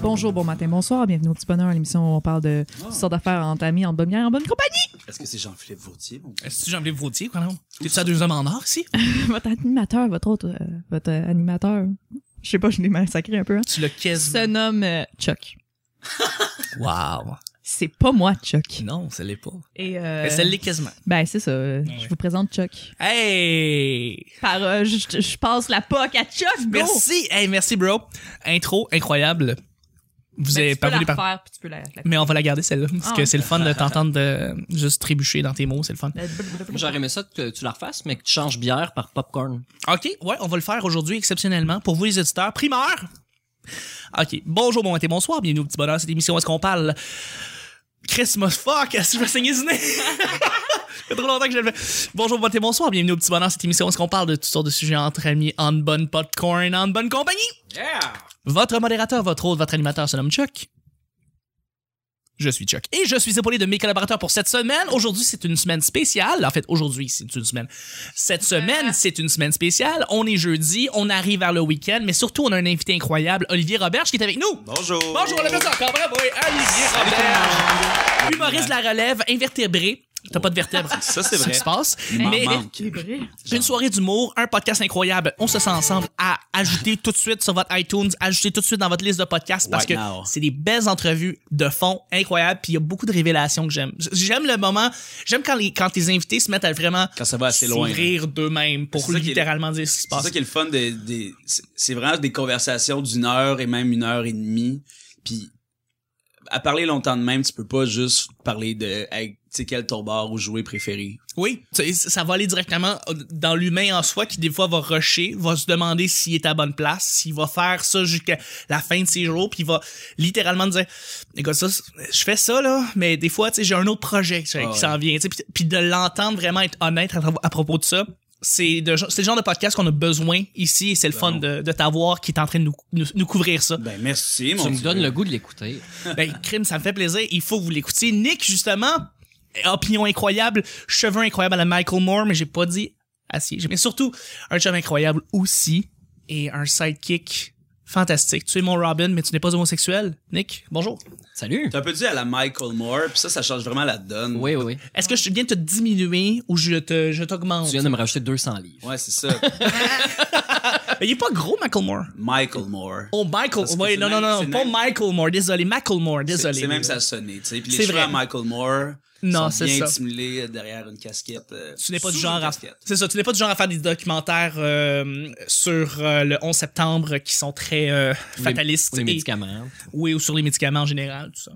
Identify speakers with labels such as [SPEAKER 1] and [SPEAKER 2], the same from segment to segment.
[SPEAKER 1] Bonjour, bon matin, bonsoir, bienvenue au Petit Bonheur, l'émission où on parle de toutes sortes d'affaires entre amis, en bonne bière, en bonne compagnie.
[SPEAKER 2] Est-ce que c'est Jean-Philippe Vautier? mon-
[SPEAKER 3] Est-ce que Jean-Philippe Vautier, quoi, non? T'es-tu à deux hommes en or ici?
[SPEAKER 1] votre animateur, votre autre, euh, votre animateur, je sais pas, je l'ai massacré un peu, hein,
[SPEAKER 3] Tu l'as
[SPEAKER 1] se
[SPEAKER 3] quasiment.
[SPEAKER 1] nomme euh, Chuck.
[SPEAKER 3] Wow.
[SPEAKER 1] C'est pas moi, Chuck.
[SPEAKER 3] Non, ça l'est pas.
[SPEAKER 1] Et euh,
[SPEAKER 3] Mais ça l'est quasiment.
[SPEAKER 1] Ben, c'est ça.
[SPEAKER 3] Ouais.
[SPEAKER 1] Je vous présente Chuck.
[SPEAKER 3] Hey!
[SPEAKER 1] Par, euh, je, je passe la POC à Chuck, go!
[SPEAKER 3] Merci! Hey, merci, bro. Intro incroyable. Vous
[SPEAKER 1] Ben,
[SPEAKER 3] avez
[SPEAKER 1] tu peux la
[SPEAKER 3] par...
[SPEAKER 1] refaire, puis tu peux la... la-
[SPEAKER 3] Mais on va la garder, celle-là. Parce
[SPEAKER 1] Ah
[SPEAKER 3] que c'est le fun de t'entendre de juste trébucher dans tes mots, c'est le fun.
[SPEAKER 4] J'aurais aimé ça que tu la refasses, mais que tu changes bière par popcorn.
[SPEAKER 3] OK, ouais, on va le faire aujourd'hui exceptionnellement pour vous les auditeurs. Primeur! OK, bonjour, bon matin, bonsoir, bienvenue au Petit Bonheur, cette émission où est-ce qu'on parle... Christmas, fuck, est-ce que je vais saigner du nez? Ça fait trop longtemps que je le fais. Bonjour, bon matin, bonsoir, bienvenue au Petit Bonheur, cette émission où est-ce qu'on parle de toutes sortes de sujets entre amis, en bonne popcorn, en bonne compagnie.
[SPEAKER 2] Yeah!
[SPEAKER 3] Votre modérateur, votre hôte, votre animateur se nomme Chuck. Je suis Chuck. Et je suis épaulé de mes collaborateurs pour cette semaine. Aujourd'hui, c'est une semaine spéciale. En fait, aujourd'hui, c'est une semaine. Cette semaine, c'est une semaine spéciale. On est jeudi, on arrive vers le week-end, mais surtout, on a un invité incroyable, Olivier Roberge, qui est avec nous.
[SPEAKER 2] Bonjour!
[SPEAKER 3] Bonjour, on ça encore, bravo, oui, Olivier Roberge. Humoriste de la relève, invertébré. T'as pas de vertèbres.
[SPEAKER 2] Ça, c'est
[SPEAKER 3] ce
[SPEAKER 2] vrai.
[SPEAKER 3] qui se passe. Mais.
[SPEAKER 1] C'est
[SPEAKER 3] une soirée d'humour, un podcast incroyable. On se sent ensemble à ajouter tout de suite sur votre iTunes, ajouter tout de suite dans votre liste de podcasts parce
[SPEAKER 2] Right
[SPEAKER 3] que c'est des belles entrevues de fond incroyables. Puis il y a beaucoup de révélations que j'aime. J'aime le moment, j'aime quand les quand les invités se mettent à vraiment
[SPEAKER 2] Quand ça va assez loin.
[SPEAKER 3] s'ouvrir d'eux-mêmes pour
[SPEAKER 2] C'est ça
[SPEAKER 3] littéralement dire ce qui se
[SPEAKER 2] C'est
[SPEAKER 3] passe.
[SPEAKER 2] ça qui est le fun des, des- c'est- c'est vraiment des conversations d'une heure et même une heure et demie. Puis à parler longtemps de même, tu peux pas juste parler de hey, tu sais quel tourbard ou jouet préféré.
[SPEAKER 3] Oui, ça va aller directement dans l'humain en soi qui des fois va rusher, va se demander s'il est à bonne place, s'il va faire ça jusqu'à la fin de ses jours, puis il va littéralement dire écoute ça, je fais ça là, mais des fois tu sais j'ai un autre projet
[SPEAKER 2] Ah
[SPEAKER 3] qui s'en vient, puis, puis de l'entendre vraiment être honnête à, à propos de ça. C'est de- c'est le genre de podcast qu'on a besoin ici et c'est le fun
[SPEAKER 2] Bon.
[SPEAKER 3] de, de t'avoir qui est en train de nous, nous, nous couvrir ça.
[SPEAKER 2] Ben merci mon
[SPEAKER 4] Tu me
[SPEAKER 2] Dieu.
[SPEAKER 4] donnes le goût de l'écouter.
[SPEAKER 3] Ben, crime, ça me fait plaisir. Il faut que vous l'écoutiez. Nick, justement, opinion incroyable, cheveux incroyables à la Michael Moore, mais j'ai pas dit acier. Mais surtout, un cheveu incroyable aussi et un sidekick fantastique. Tu es mon Robin, mais tu n'es pas homosexuel. Nick, bonjour.
[SPEAKER 4] Salut!
[SPEAKER 2] T'as un peu dit à la Michael Moore, puis ça, ça change vraiment la donne.
[SPEAKER 4] Oui, oui, oui.
[SPEAKER 3] Est-ce que je viens de te diminuer ou je te, je t'augmente?
[SPEAKER 4] Tu viens de me rajouter 200 livres.
[SPEAKER 2] Ouais, c'est ça.
[SPEAKER 3] Il est pas gros, Michael Moore.
[SPEAKER 2] Michael Moore.
[SPEAKER 3] Oh, Michael.
[SPEAKER 2] C'est
[SPEAKER 3] non, non,
[SPEAKER 2] même-
[SPEAKER 3] non, pas
[SPEAKER 2] même-
[SPEAKER 3] Michael Moore. Désolé, Michael Moore. Désolé.
[SPEAKER 2] c'est même ça sais. Puis
[SPEAKER 3] C'est
[SPEAKER 2] les cheveux à Michael Moore
[SPEAKER 3] Non, c'est
[SPEAKER 2] bien
[SPEAKER 3] ça.
[SPEAKER 2] dissimulés derrière une casquette. euh,
[SPEAKER 3] Tu n'es pas du genre à c'est ça, tu n'es pas du genre à faire des documentaires euh, sur euh, le 11 septembre qui sont très euh, fatalistes
[SPEAKER 4] Les
[SPEAKER 3] et-
[SPEAKER 4] médicaments.
[SPEAKER 3] oui ou sur les médicaments en général tout ça.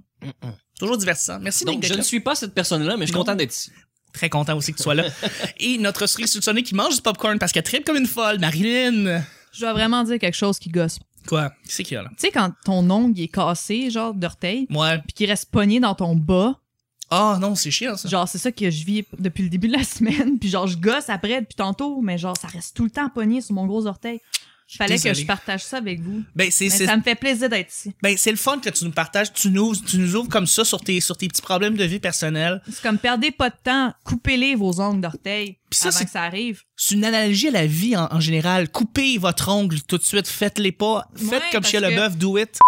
[SPEAKER 3] Toujours divertissant. Merci
[SPEAKER 4] Donc,
[SPEAKER 3] Nick
[SPEAKER 4] je ne suis pas cette personne-là, mais je suis
[SPEAKER 3] Non.
[SPEAKER 4] content d'être ici.
[SPEAKER 3] Très content aussi que tu sois là. et notre cerise soupçonnée qui mange du popcorn parce qu'elle tripe comme une folle, Marilyn.
[SPEAKER 1] Je dois vraiment dire quelque chose qui gosse.
[SPEAKER 3] Quoi? Qui c'est qu'il y a là?
[SPEAKER 1] Tu sais, quand ton ongle est cassé, genre d'orteil,
[SPEAKER 3] Ouais.
[SPEAKER 1] puis qu'il reste pogné dans ton bas,
[SPEAKER 3] Ah non, c'est chiant ça.
[SPEAKER 1] genre, c'est ça que je vis depuis le début de la semaine, puis genre, je gosse après depuis tantôt, mais genre, ça reste tout le temps pogné sur mon gros orteil. Fallait que je partage ça avec vous.
[SPEAKER 3] Ben c'est
[SPEAKER 1] ça me fait plaisir d'être ici.
[SPEAKER 3] ben c'est le fun que tu nous partages, tu nous tu nous ouvres comme ça sur tes sur tes petits problèmes de vie personnelle.
[SPEAKER 1] C'est comme, perdez pas de temps, coupez-les vos ongles d'orteil
[SPEAKER 3] ça,
[SPEAKER 1] avant que ça arrive.
[SPEAKER 3] C'est une analogie à la vie en, en général. Coupez votre ongle tout de suite, faites-les pas. Faites
[SPEAKER 1] Ouais,
[SPEAKER 3] comme chez
[SPEAKER 1] que-
[SPEAKER 3] Leboeuf, do it.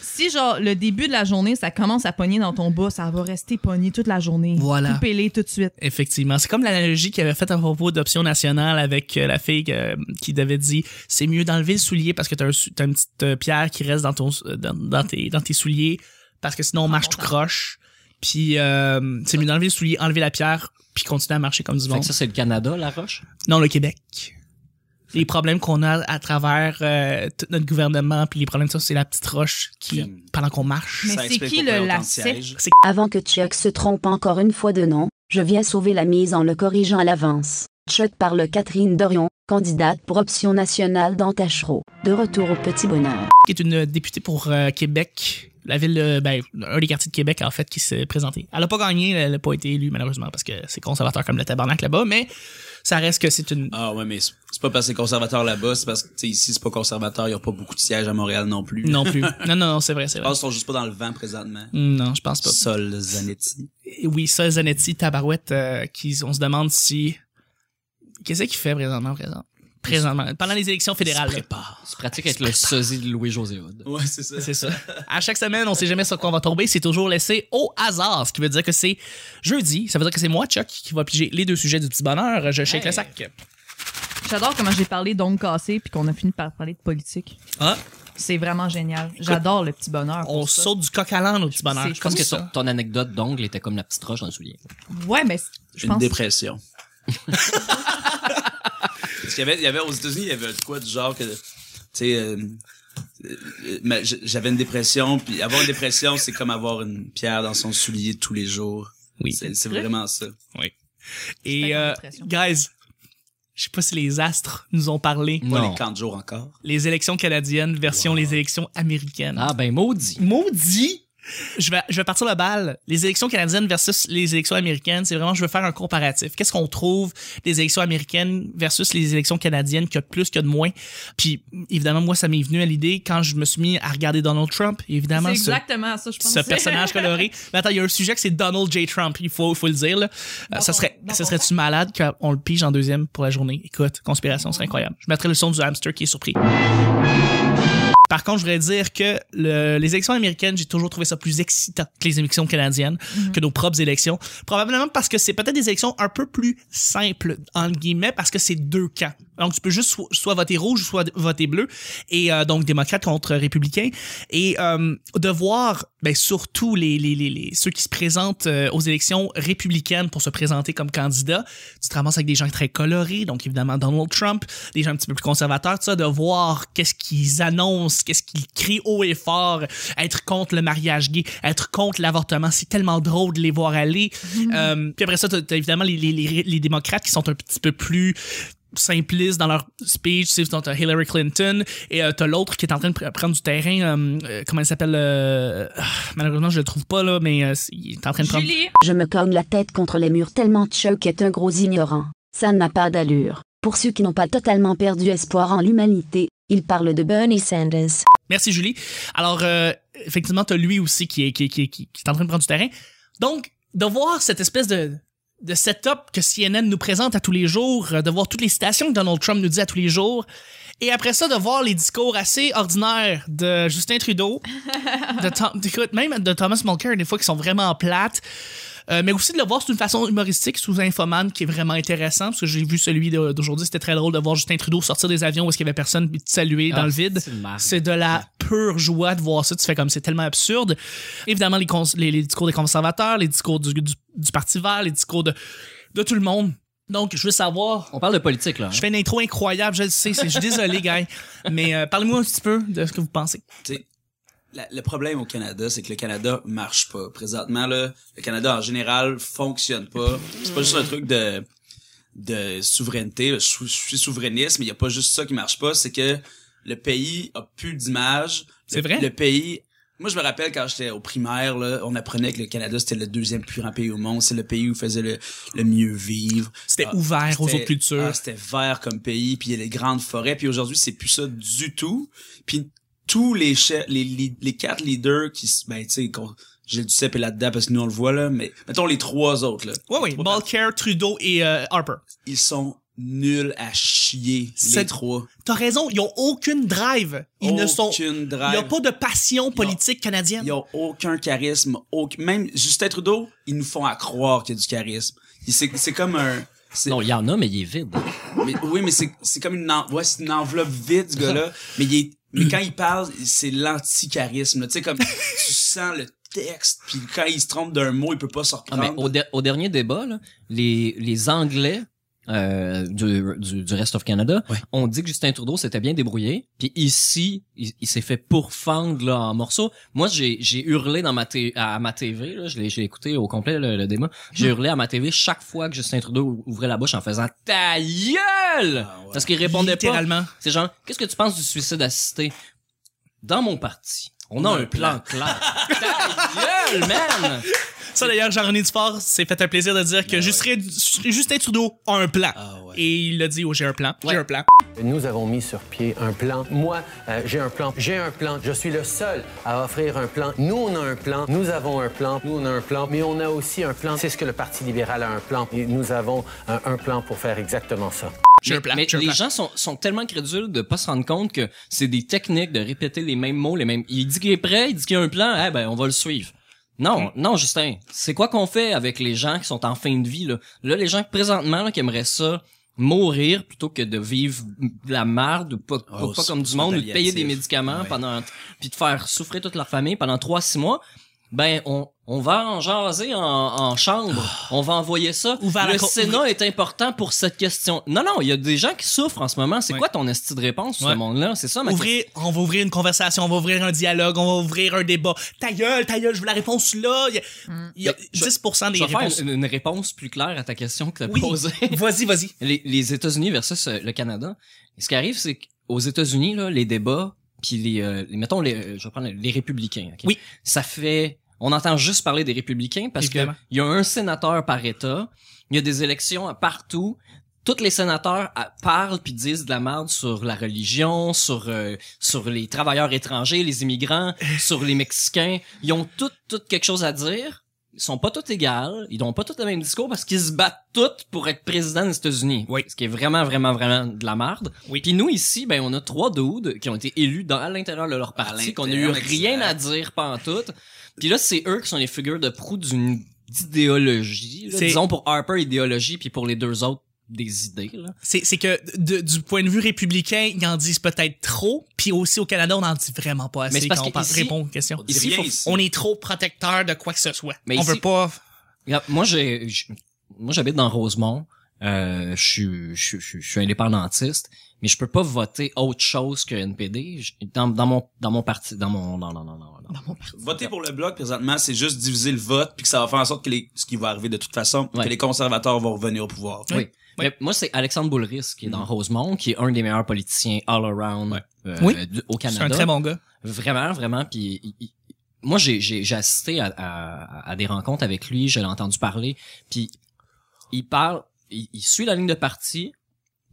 [SPEAKER 1] Si, genre, le début de la journée, ça commence à pogner dans ton bas, ça va rester pogné toute la journée.
[SPEAKER 3] Voilà.
[SPEAKER 1] Coupez-les tout de suite.
[SPEAKER 3] Effectivement. C'est comme l'analogie qu'il avait faite à propos d'Option Nationale avec euh, la fille euh, qui devait dire c'est mieux d'enlever le soulier parce que t'as, un, une petite euh, pierre qui reste dans, ton, dans, dans tes, dans tes souliers parce que sinon on marche tout croche. Puis euh, c'est mieux d'enlever le soulier, enlever la pierre, puis continuer à marcher comme du
[SPEAKER 4] Fait
[SPEAKER 3] monde.
[SPEAKER 4] que ça, c'est le Canada, la roche?
[SPEAKER 3] Non, le Québec. Les problèmes qu'on a à travers euh, tout notre gouvernement, puis les problèmes de ça, c'est la petite roche qui, pendant qu'on marche,
[SPEAKER 1] Mais
[SPEAKER 2] Ça
[SPEAKER 1] c'est qui le lacet?
[SPEAKER 5] Avant que Chuck se trompe encore une fois de nom, je viens sauver la mise en le corrigeant à l'avance. Chuck parle Catherine Dorion, candidate pour Option nationale dans Tachereau. De retour au petit bonheur.
[SPEAKER 3] qui est une députée pour euh, Québec La ville, de- ben, un des quartiers de Québec, en fait, qui s'est présenté. Elle a pas gagné, elle a pas été élue, malheureusement, parce que c'est conservateur comme le tabarnak là-bas, mais ça reste que c'est une...
[SPEAKER 2] Ah ouais, mais c'est pas parce que c'est conservateur là-bas, c'est parce que ici c'est pas conservateur, il y a pas beaucoup de sièges à Montréal non plus.
[SPEAKER 3] Non plus. non, non, non, c'est vrai, c'est
[SPEAKER 2] Je
[SPEAKER 3] vrai.
[SPEAKER 2] pense qu'ils sont juste pas dans le vent présentement.
[SPEAKER 3] Non, je pense pas.
[SPEAKER 2] Sol Zanetti.
[SPEAKER 3] Et Oui, ça, Zanetti, Tabarouette, euh, qui, on se demande si... Qu'est-ce qu'il fait présentement, présent? Présentement, pendant les élections fédérales. là.
[SPEAKER 2] Prépare.
[SPEAKER 4] C'est pratique avec le sosie de Louis-José Hood.
[SPEAKER 2] Ouais, c'est ça.
[SPEAKER 3] C'est ça. À chaque semaine, on sait jamais sur quoi on va tomber. C'est toujours laissé au hasard, ce qui veut dire que c'est jeudi. Ça veut dire que c'est moi, Chuck, qui va piger les deux sujets du petit bonheur. Je shake
[SPEAKER 4] Hey.
[SPEAKER 3] le sac.
[SPEAKER 1] J'adore comment j'ai parlé d'ongles cassés puis qu'on a fini par parler de politique.
[SPEAKER 3] Ah,
[SPEAKER 1] C'est vraiment génial. J'adore le petit bonheur.
[SPEAKER 3] on
[SPEAKER 1] ça.
[SPEAKER 3] saute du coq à l'âne au petit bonheur. Je pense
[SPEAKER 4] que ton anecdote d'ongle était comme la petite roche dans le soulier.
[SPEAKER 1] Ouais, mais je
[SPEAKER 2] Une
[SPEAKER 1] pense.
[SPEAKER 2] dépression. Parce qu'il y avait, il y avait aux États-Unis, il y avait quoi du genre que, tu sais, euh, euh, j'avais une dépression, puis avoir une dépression, c'est comme avoir une pierre dans son soulier tous les jours.
[SPEAKER 3] Oui.
[SPEAKER 2] C'est vraiment ça.
[SPEAKER 3] Et,
[SPEAKER 1] pas
[SPEAKER 3] euh, guys, je sais pas si les astres nous ont parlé.
[SPEAKER 2] Pas
[SPEAKER 4] Non.
[SPEAKER 2] les camps de jour encore.
[SPEAKER 3] Les élections canadiennes version les élections américaines.
[SPEAKER 4] Ah ben maudit.
[SPEAKER 3] Maudit! Je vais, je vais partir le bal. Les élections canadiennes versus les élections américaines, c'est vraiment, je veux faire un comparatif. Qu'est-ce qu'on trouve des élections américaines versus les élections canadiennes, qu'il y a de plus, qu'il y a de moins? Puis, évidemment, moi, ça m'est venu à l'idée quand je me suis mis à regarder Donald Trump. Évidemment,
[SPEAKER 1] C'est
[SPEAKER 3] ce,
[SPEAKER 1] exactement ça, je pense.
[SPEAKER 3] ce personnage coloré. Mais attends, il y a un sujet que c'est Donald J. Trump. Il faut, le dire, là. Euh, ça serait, ça
[SPEAKER 1] ton
[SPEAKER 3] serait-tu malade qu'on le pige en deuxième pour la journée? Écoute, conspiration, c'est incroyable. Je mettrai le son du hamster qui est surpris. Par contre, je voudrais dire que le- les élections américaines, j'ai toujours trouvé ça plus excitant que les élections canadiennes, que nos propres élections. Probablement parce que c'est peut-être des élections un peu plus simples, entre guillemets, parce que c'est deux camps. Donc, tu peux juste so- soit voter rouge, soit voter bleu. Et euh, donc, démocrate contre républicain. Et euh, de voir, ben, surtout les, les, les, les- ceux qui se présentent euh, aux élections républicaines pour se présenter comme candidat, tu te ramasses avec des gens très colorés, donc évidemment Donald Trump, des gens un petit peu plus conservateurs, tout ça, de voir qu'est-ce qu'ils annoncent, qu'est-ce qu'ils crient haut et fort, être contre le mariage gay, être contre l'avortement, c'est tellement drôle de les voir aller. Euh, puis après ça, t'as t'as évidemment les, les, les, les démocrates qui sont un petit peu plus simplistes dans leur speech, tu sais, t'as Hillary Clinton et euh, t'as l'autre qui est en train de pr- prendre du terrain, euh, euh, comment il s'appelle, euh, ah, malheureusement je le trouve pas là, mais euh, il est en train de prendre...
[SPEAKER 1] Julie,
[SPEAKER 5] Je me cogne la tête contre les murs tellement Chuck est un gros ignorant. Ça n'a pas d'allure. Pour ceux qui n'ont pas totalement perdu espoir en l'humanité, il parle de Bernie Sanders.
[SPEAKER 3] Merci Julie. Alors euh, effectivement, t'as lui aussi qui est, qui, qui, qui est en train de prendre du terrain. Donc, de voir cette espèce de de setup que CNN nous présente à tous les jours, euh, de voir toutes les citations que Donald Trump nous dit à tous les jours, et après ça, de voir les discours assez ordinaires de Justin Trudeau, de Tom- même de Thomas Mulcair, des fois qui sont vraiment plates, euh, mais aussi de le voir sous une façon humoristique, sous Infoman, qui est vraiment intéressant, parce que j'ai vu celui d'aujourd'hui, c'était très drôle de voir Justin Trudeau sortir des avions où est-ce qu'il y avait personne, puis de saluer dans
[SPEAKER 4] Ah,
[SPEAKER 3] le vide.
[SPEAKER 4] c'est
[SPEAKER 3] de la pure joie de voir ça. Tu fais comme c'est tellement absurde. Évidemment, les, cons- les, les discours des conservateurs, les discours du, du, du Parti vert, les discours de, de tout le monde. Donc, je veux savoir.
[SPEAKER 4] On parle de politique, là. hein?
[SPEAKER 3] Je fais une intro incroyable, je le sais. Je suis désolé, gars. Mais euh, parlez-moi un petit peu de ce que vous pensez.
[SPEAKER 2] La- le problème au Canada, c'est que le Canada marche pas. Présentement, là, le Canada en général fonctionne pas. C'est pas juste un truc de de souveraineté. Je, suis- je suis souverainiste, mais il y a pas juste ça qui marche pas. C'est que le pays a plus d'image.
[SPEAKER 3] C'est vrai?
[SPEAKER 2] Le pays. Moi, je me rappelle quand j'étais au primaire, là, on apprenait que le Canada c'était le deuxième plus grand pays au monde. C'est le pays où faisait le, le mieux vivre.
[SPEAKER 3] C'était
[SPEAKER 2] Ah,
[SPEAKER 3] ouvert aux autres cultures.
[SPEAKER 2] ah, c'était vert comme pays, puis il y a les grandes forêts, puis aujourd'hui c'est plus ça du tout. Puis tous les chefs, les, les, les quatre leaders qui, ben tu sais, qu'on- j'ai du CEP là-dedans parce que nous on le voit là, mais mettons les trois autres là,
[SPEAKER 3] Oui, oui.
[SPEAKER 2] Trois
[SPEAKER 3] Mulcair, Trudeau et euh, Harper.
[SPEAKER 2] ils sont nuls à chier
[SPEAKER 3] C'est-
[SPEAKER 2] les trois.
[SPEAKER 3] T'as raison, ils ont aucune drive. Ils ne sont.
[SPEAKER 2] Aucune
[SPEAKER 3] Il
[SPEAKER 2] drive.
[SPEAKER 3] n'y a pas de passion politique canadienne.
[SPEAKER 2] Ils ont aucun charisme. aucun- Même Justin Trudeau, ils nous font à croire qu'il y a du charisme. Il- C'est c'est comme un. c'est-
[SPEAKER 4] Non, il y en a, mais il est vide.
[SPEAKER 2] Mais, oui, mais c'est, c'est comme une, en- ouais, une enveloppe vide, ce gars-là. mais il est, mais quand il parle, c'est l'anti-charisme. Tu sais, comme, tu sens le texte, puis quand il se trompe d'un mot, il peut pas se
[SPEAKER 4] Ah,
[SPEAKER 2] reprendre.
[SPEAKER 4] mais au, de- au dernier débat, là, les, les Anglais euh, du, du, du Rest of Canada
[SPEAKER 2] Ouais.
[SPEAKER 4] ont dit que Justin Trudeau s'était bien débrouillé. Puis ici, il, il s'est fait pourfendre là, en morceaux. Moi, j'ai, j'ai hurlé dans ma à ma TV. Là, je l'ai, j'ai écouté au complet le, le débat. J'ai hurlé à ma TV chaque fois que Justin Trudeau ouvrait la bouche en faisant « Ta gueule!
[SPEAKER 2] Ah, ouais.
[SPEAKER 4] Parce qu'il répondait pas.
[SPEAKER 3] Littéralement.
[SPEAKER 4] C'est genre, qu'est-ce que tu penses du suicide assisté? Dans mon parti, On a un plan clair. Ta gueule, man!
[SPEAKER 3] Ça, d'ailleurs, Jean-René Dufort s'est fait un plaisir de dire que Justin, Justin Trudeau a un plan.
[SPEAKER 2] Ah ouais.
[SPEAKER 3] Et il a dit, oh, j'ai un plan, j'ai un plan.
[SPEAKER 6] Nous avons mis sur pied un plan. Moi, euh, j'ai un plan. J'ai un plan. Je suis le seul à offrir un plan. Nous, on a un plan. Nous avons un plan. Nous, on a un plan. Mais on a aussi un plan. C'est ce que le Parti libéral a un plan. Et nous avons un, un plan pour faire exactement ça.
[SPEAKER 3] J'ai un
[SPEAKER 4] Mais-
[SPEAKER 3] plan,
[SPEAKER 4] Mais les
[SPEAKER 3] plan.
[SPEAKER 4] gens sont, sont tellement crédules de pas se rendre compte que c'est des techniques de répéter les mêmes mots, les mêmes. Il dit qu'il est prêt, il dit qu'il y a un plan, eh ben on va le suivre. Non, non, Justin. C'est quoi qu'on fait avec les gens qui sont en fin de vie là? Là, les gens présentement là, qui aimeraient ça mourir plutôt que de vivre de la merde ou pas,
[SPEAKER 2] Oh,
[SPEAKER 4] pas comme du monde ou de payer des médicaments
[SPEAKER 2] Ouais.
[SPEAKER 4] pendant puis de faire souffrir toute leur famille pendant trois six mois. Ben on on va en jaser en, en chambre. On va envoyer ça. Le Sénat est important pour cette question. Non, non, il y a des gens qui souffrent en ce moment. C'est
[SPEAKER 3] Ouais.
[SPEAKER 4] quoi ton esti de réponse sur
[SPEAKER 3] Ouais.
[SPEAKER 4] ce monde-là? C'est ça ma
[SPEAKER 3] Ouvrir, on va ouvrir une conversation, on va ouvrir un dialogue, on va ouvrir un débat. Ta gueule, ta gueule, je veux la réponse là. Il y a, il y a
[SPEAKER 4] Ben, je-
[SPEAKER 3] 10% des
[SPEAKER 4] Je vais faire
[SPEAKER 3] réponses.
[SPEAKER 4] une, une réponse plus claire à ta question que tu as
[SPEAKER 3] Oui.
[SPEAKER 4] posée.
[SPEAKER 3] Vas-y, vas-y.
[SPEAKER 4] les, les États-Unis versus euh, le Canada. Ce qui arrive, c'est qu'aux États-Unis, là, les débats, puis les, euh, les- mettons, les, euh, je vais prendre les républicains. ok?
[SPEAKER 3] Oui.
[SPEAKER 4] Ça fait, on entend juste parler des républicains parce que
[SPEAKER 3] Évidemment.
[SPEAKER 4] il y a un sénateur par État, il y a des élections partout. Tous les sénateurs euh, parlent puis disent de la merde sur la religion, sur euh, sur les travailleurs étrangers, les immigrants, sur les Mexicains. Ils ont tout tout quelque chose à dire. Ils sont pas tous égales, ils n'ont pas tous le même discours parce qu'ils se battent tous pour être président des États-Unis.
[SPEAKER 3] Oui.
[SPEAKER 4] Ce qui est vraiment vraiment vraiment de la merde.
[SPEAKER 3] Oui.
[SPEAKER 4] Puis nous ici, ben on a trois dudes qui ont été élus dans à l'intérieur de leur parti, qu'on a eu rien à dire tout. Puis là, c'est eux qui sont les figures de proue d'une idéologie, là.
[SPEAKER 3] C'est-
[SPEAKER 4] disons pour Harper idéologie, puis pour les deux autres des idées. Là.
[SPEAKER 3] C'est, c'est que de- du point de vue républicain, ils en disent peut-être trop, puis aussi au Canada, on en dit vraiment pas assez
[SPEAKER 4] Mais c'est parce
[SPEAKER 3] quand on
[SPEAKER 4] ici-
[SPEAKER 3] répond aux questions. Ici, faut-
[SPEAKER 2] ici.
[SPEAKER 3] on est trop protecteur de quoi que ce soit.
[SPEAKER 4] Mais
[SPEAKER 3] on
[SPEAKER 4] ici-
[SPEAKER 3] veut pas.
[SPEAKER 4] Regarde, moi j'ai moi j'habite dans Rosemont. Euh, je suis je suis- je suis- je suis indépendantiste, mais je peux pas voter autre chose que NPD Je- dans, dans mon dans mon parti dans mon non non non non non.
[SPEAKER 2] Voter pour le bloc présentement, c'est juste diviser le vote puis que ça va faire en sorte que les, ce qui va arriver de toute façon,
[SPEAKER 4] Ouais.
[SPEAKER 2] que les conservateurs vont revenir au pouvoir.
[SPEAKER 4] Oui. Mais moi, c'est Alexandre Boulris qui est dans Rosemont, qui est un des meilleurs politiciens all around euh,
[SPEAKER 3] Oui.
[SPEAKER 4] au
[SPEAKER 3] C'est
[SPEAKER 4] Canada.
[SPEAKER 3] un très bon gars.
[SPEAKER 4] Vraiment, vraiment. Puis il- il- moi, j'ai j'ai j'ai assisté à, à, à des rencontres avec lui. Je l'ai entendu parler. Puis il parle, il, il suit la ligne de parti,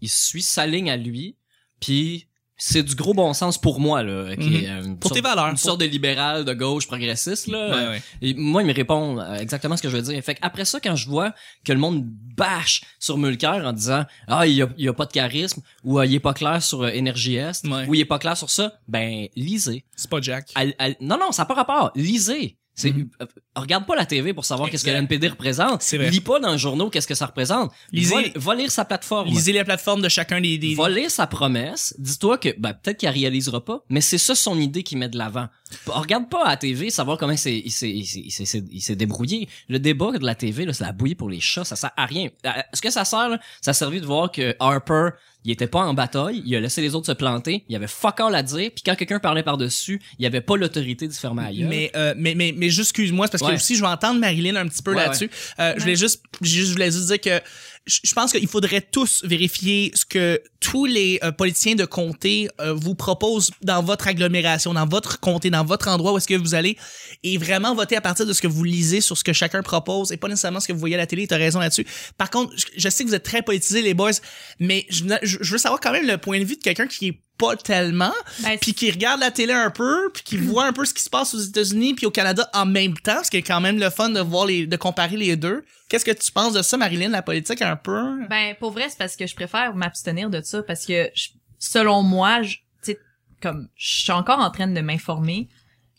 [SPEAKER 4] il suit sa ligne à lui. Puis c'est du gros bon sens pour moi là, qui est, euh,
[SPEAKER 3] Mhm. Pour tes valeurs.
[SPEAKER 4] une sorte de libéral de gauche progressiste là.
[SPEAKER 3] Ouais, ouais.
[SPEAKER 4] Et moi, il me répond euh, exactement ce que je veux dire. Fait après ça, quand je vois que le monde bâche sur Mulcair en disant ah il y a, il y a pas de charisme ou euh, il est pas clair sur euh, Énergie Est
[SPEAKER 3] Ouais.
[SPEAKER 4] ou il est pas clair sur ça, ben lisez.
[SPEAKER 3] C'est pas Jack.
[SPEAKER 4] Non non, ça n'a pas rapport. Lisez. C'est
[SPEAKER 3] Mhm.
[SPEAKER 4] euh, regarde pas la TV pour savoir qu'est-ce que l'NPD représente.
[SPEAKER 3] C'est vrai.
[SPEAKER 4] Lis pas dans le journal qu'est-ce que ça représente.
[SPEAKER 3] Lisez-
[SPEAKER 4] Va, va lire sa plateforme.
[SPEAKER 3] Lisez les plateformes de chacun des. des...
[SPEAKER 4] Va lire sa promesse. Dis-toi que ben, peut-être qu'il la réalisera pas, mais c'est ça son idée qu'il met de l'avant. Regarde pas à la TV, savoir comment il s'est, il s'est, il s'est, il s'est- il s'est débrouillé. Le débat de la TV, là, c'est la bouillie pour les chats, ça sert à rien. Euh, Ce que ça sert, là, ça a servi de voir que Harper, il était pas en bataille, il a laissé les autres se planter, il avait fuck all à dire, puis quand quelqu'un parlait par-dessus, il avait pas l'autorité de se fermer gueule.
[SPEAKER 3] Mais, euh, mais, mais, mais juste excuse-moi, c'est parce que
[SPEAKER 4] Ouais.
[SPEAKER 3] aussi je vais entendre Marilyn un petit peu
[SPEAKER 4] Ouais,
[SPEAKER 3] là-dessus. Euh, Je voulais juste, je voulais juste dire que je pense qu'il faudrait tous vérifier ce que tous les euh, politiciens de comté euh, vous proposent dans votre agglomération, dans votre comté, dans votre endroit où est-ce que vous allez, et vraiment voter à partir de ce que vous lisez sur ce que chacun propose et pas nécessairement ce que vous voyez à la télé. T'as raison là-dessus. Par contre, je, sais que vous êtes très politisés les boys, mais je veux savoir quand même le point de vue de quelqu'un qui est pas tellement,
[SPEAKER 1] Ben,
[SPEAKER 3] puis qui regarde la télé un peu, puis qui voit un peu ce qui se passe aux États-Unis puis au Canada en même temps, ce qui est quand même le fun de voir les, de comparer les deux. Qu'est-ce que tu penses de ça, Marilyn, la politique un peu?
[SPEAKER 1] Ben, pour vrai, c'est parce que je préfère m'abstenir de ça parce que, je- selon moi, je, tu sais, comme, je suis encore en train de m'informer